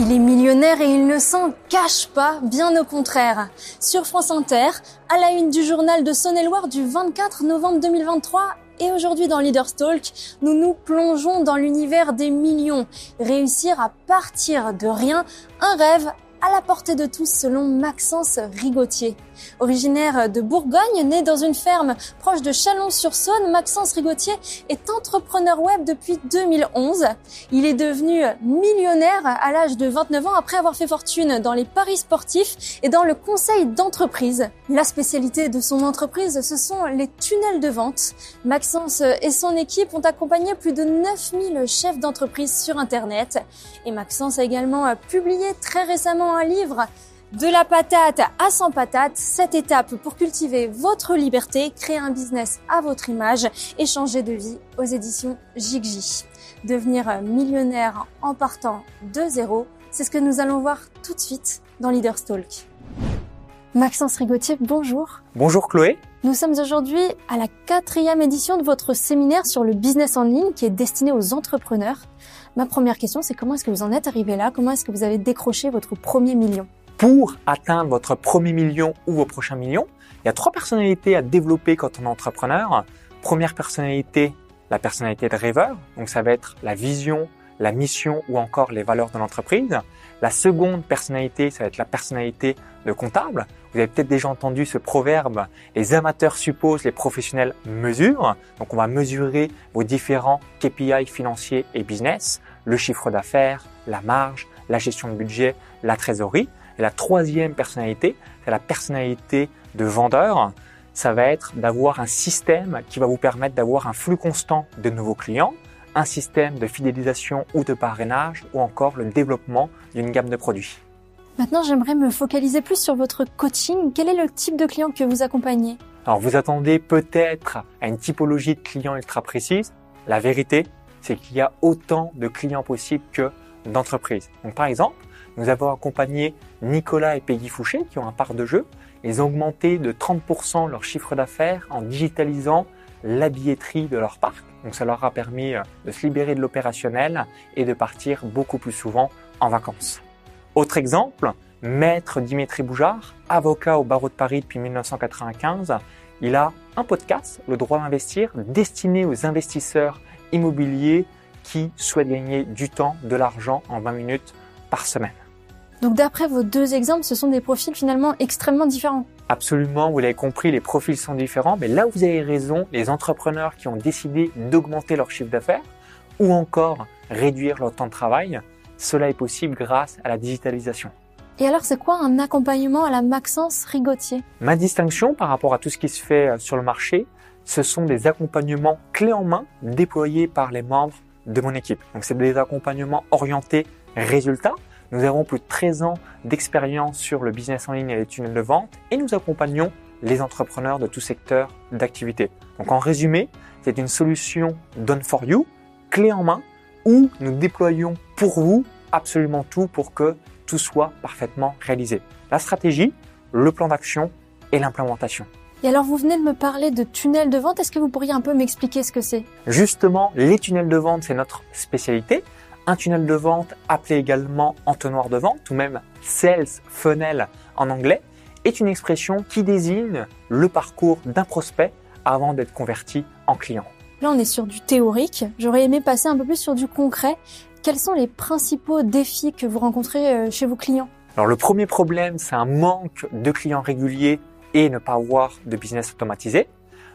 Il est millionnaire et il ne s'en cache pas, bien au contraire. Sur France Inter, à la une du journal de Saône-et-Loire du 24 novembre 2023, et aujourd'hui dans Leaders Talk, nous nous plongeons dans l'univers des millions. Réussir à partir de rien, un rêve à la portée de tous selon Maxence Rigotier. Originaire de Bourgogne, né dans une ferme proche de Chalon-sur-Saône, Maxence Rigotier est entrepreneur web depuis 2011. Il est devenu millionnaire à l'âge de 29 ans après avoir fait fortune dans les paris sportifs et dans le conseil d'entreprise. La spécialité de son entreprise, ce sont les tunnels de vente. Maxence et son équipe ont accompagné plus de 9000 chefs d'entreprise sur Internet. Et Maxence a également publié très récemment un livre de la patate à 100 patates, cette étape pour cultiver votre liberté, créer un business à votre image et changer de vie aux éditions Jigji. Devenir millionnaire en partant de zéro, c'est ce que nous allons voir tout de suite dans Leaders Talk. Maxence Rigotier, bonjour. Bonjour Chloé. Nous sommes aujourd'hui à la quatrième édition de votre séminaire sur le business en ligne qui est destiné aux entrepreneurs. Ma première question, c'est comment est-ce que vous en êtes arrivé là? Comment est-ce que vous avez décroché votre premier million? Pour atteindre votre premier million ou vos prochains millions, il y a trois personnalités à développer quand on est entrepreneur. Première personnalité, la personnalité de rêveur. Donc ça va être la vision, la mission ou encore les valeurs de l'entreprise. La seconde personnalité, ça va être la personnalité de comptable. Vous avez peut-être déjà entendu ce proverbe, les amateurs supposent, les professionnels mesurent. Donc on va mesurer vos différents KPI financiers et business, le chiffre d'affaires, la marge, la gestion de budget, la trésorerie. Et la troisième personnalité, c'est la personnalité de vendeur. Ça va être d'avoir un système qui va vous permettre d'avoir un flux constant de nouveaux clients, un système de fidélisation ou de parrainage ou encore le développement d'une gamme de produits. Maintenant, j'aimerais me focaliser plus sur votre coaching. Quel est le type de client que vous accompagnez? Alors, vous attendez peut-être à une typologie de clients ultra précise. La vérité, c'est qu'il y a autant de clients possibles que d'entreprises. Donc, par exemple, nous avons accompagné Nicolas et Peggy Fouché qui ont un parc de jeu. Ils ont augmenté de 30% leur chiffre d'affaires en digitalisant la billetterie de leur parc. Donc ça leur a permis euh, de se libérer de l'opérationnel et de partir beaucoup plus souvent en vacances. Autre exemple, Maître Dimitri Boujard, avocat au barreau de Paris depuis 1995, il a un podcast, Le droit d'investir, destiné aux investisseurs immobiliers qui souhaitent gagner du temps, de l'argent en 20 minutes par semaine. Donc d'après vos deux exemples, ce sont des profils finalement extrêmement différents. Absolument, vous l'avez compris, les profils sont différents, mais là où vous avez raison, les entrepreneurs qui ont décidé d'augmenter leur chiffre d'affaires ou encore réduire leur temps de travail, cela est possible grâce à la digitalisation. Et alors, c'est quoi un accompagnement à la Maxence Rigotier Ma distinction par rapport à tout ce qui se fait euh, sur le marché, ce sont des accompagnements clés en main déployés par les membres de mon équipe. Donc, c'est des accompagnements orientés résultats. Nous avons plus de 13 ans d'expérience sur le business en ligne et les tunnels de vente et nous accompagnons les entrepreneurs de tout secteur d'activité. Donc en résumé, c'est une solution done for you, clé en main, où nous déployons pour vous absolument tout pour que tout soit parfaitement réalisé. La stratégie, le plan d'action et l'implémentation. Et alors vous venez de me parler de tunnels de vente, est-ce que vous pourriez un peu m'expliquer ce que c'est? Justement, les tunnels de vente, c'est notre spécialité. Un tunnel de vente, appelé également entonnoir de vente ou même sales funnel en anglais, est une expression qui désigne le parcours d'un prospect avant d'être converti en client. Là, on est sur du théorique. J'aurais aimé passer un peu plus sur du concret. Quels sont les principaux défis que vous rencontrez euh, chez vos clients? Alors, le premier problème, c'est un manque de clients réguliers et ne pas avoir de business automatisé.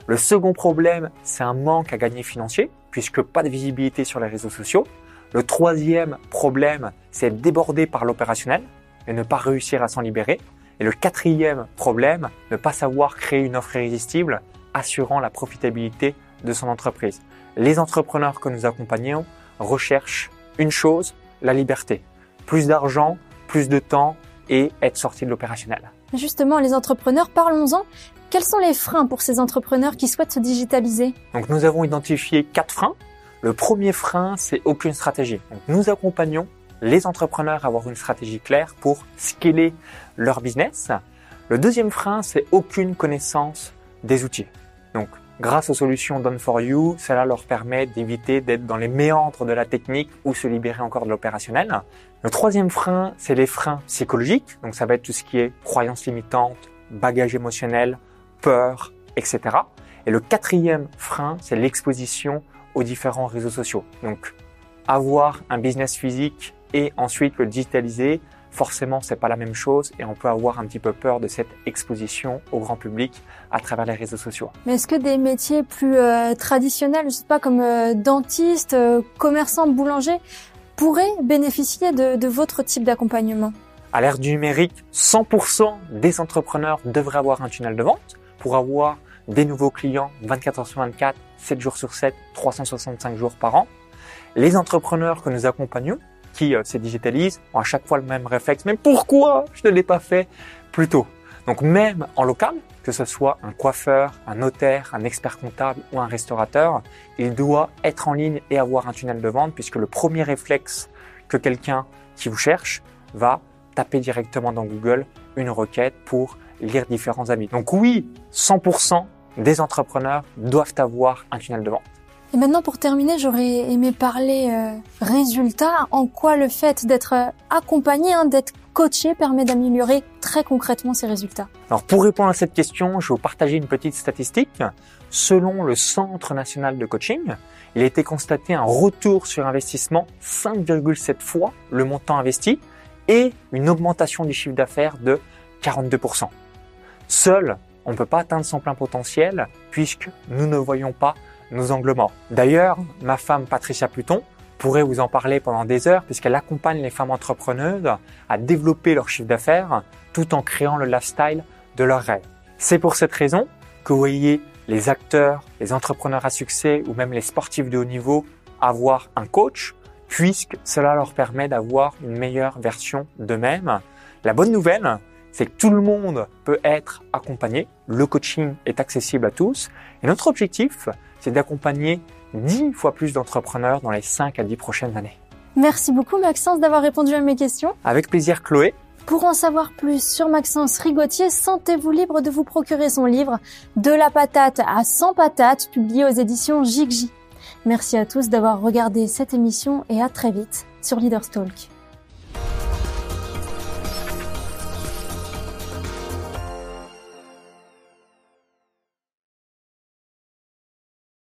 Le second problème, c'est un manque à gagner financier, puisque pas de visibilité sur les réseaux sociaux. Le troisième problème, c'est être débordé par l'opérationnel et ne pas réussir à s'en libérer. Et le quatrième problème, ne pas savoir créer une offre irrésistible assurant la profitabilité de son entreprise. Les entrepreneurs que nous accompagnons recherchent une chose, la liberté. Plus d'argent, plus de temps et être sorti de l'opérationnel. Justement, les entrepreneurs, parlons-en. Quels sont les freins pour ces entrepreneurs qui souhaitent se digitaliser? Donc nous avons identifié quatre freins. Le premier frein, c'est aucune stratégie. Donc, nous accompagnons les entrepreneurs à avoir une stratégie claire pour scaler leur business. Le deuxième frein, c'est aucune connaissance des outils. Donc, Grâce aux solutions Done for You, cela leur permet d'éviter d'être dans les méandres de la technique ou se libérer encore de l'opérationnel. Le troisième frein, c'est les freins psychologiques. Donc ça va être tout ce qui est croyances limitantes, bagages émotionnels, peur, etc. Et le quatrième frein, c'est l'exposition aux différents réseaux sociaux. Donc avoir un business physique et ensuite le digitaliser, forcément c'est pas la même chose et on peut avoir un petit peu peur de cette exposition au grand public à travers les réseaux sociaux. Mais est-ce que des métiers plus euh, traditionnels, je sais pas comme euh, dentiste, euh, commerçant, boulanger, pourraient bénéficier de, de votre type d'accompagnement? À l'ère du numérique, 100% des entrepreneurs devraient avoir un tunnel de vente pour avoir des nouveaux clients 24 heures sur 24, 7 jours sur 7, 365 jours par an. Les entrepreneurs que nous accompagnons qui euh, se digitalisent ont à chaque fois le même réflexe. Mais pourquoi je ne l'ai pas fait plus tôt? Donc même en local, que ce soit un coiffeur, un notaire, un expert comptable ou un restaurateur, il doit être en ligne et avoir un tunnel de vente puisque le premier réflexe que quelqu'un qui vous cherche va taper directement dans Google une requête pour lire différents amis. Donc oui, 100% des entrepreneurs doivent avoir un tunnel de vente. Et maintenant, pour terminer, j'aurais aimé parler euh, résultats. En quoi le fait d'être euh, accompagné, hein, d'être coaché, permet d'améliorer très concrètement ces résultats? Alors, pour répondre à cette question, je vais vous partager une petite statistique. Selon le Centre national de coaching, il a été constaté un retour sur investissement 5,7 fois le montant investi et une augmentation du chiffre d'affaires de 42%. Seul, on ne peut pas atteindre son plein potentiel puisque nous ne voyons pas nos angles morts. D'ailleurs, ma femme Patricia Pluton pourrait vous en parler pendant des heures puisqu'elle accompagne les femmes entrepreneuses à développer leur chiffre d'affaires tout en créant le lifestyle de leurs rêves. C'est pour cette raison que vous voyez les acteurs, les entrepreneurs à succès ou même les sportifs de haut niveau avoir un coach puisque cela leur permet d'avoir une meilleure version d'eux-mêmes. La bonne nouvelle, c'est que tout le monde peut être accompagné. Le coaching est accessible à tous. Et notre objectif, c'est d'accompagner 10 fois plus d'entrepreneurs dans les 5 à 10 prochaines années. Merci beaucoup Maxence d'avoir répondu à mes questions. Avec plaisir Chloé. Pour en savoir plus sur Maxence Rigotier, sentez-vous libre de vous procurer son livre De la patate à 100 patates, publié aux éditions Jigji. Merci à tous d'avoir regardé cette émission et à très vite sur Leaders Talk.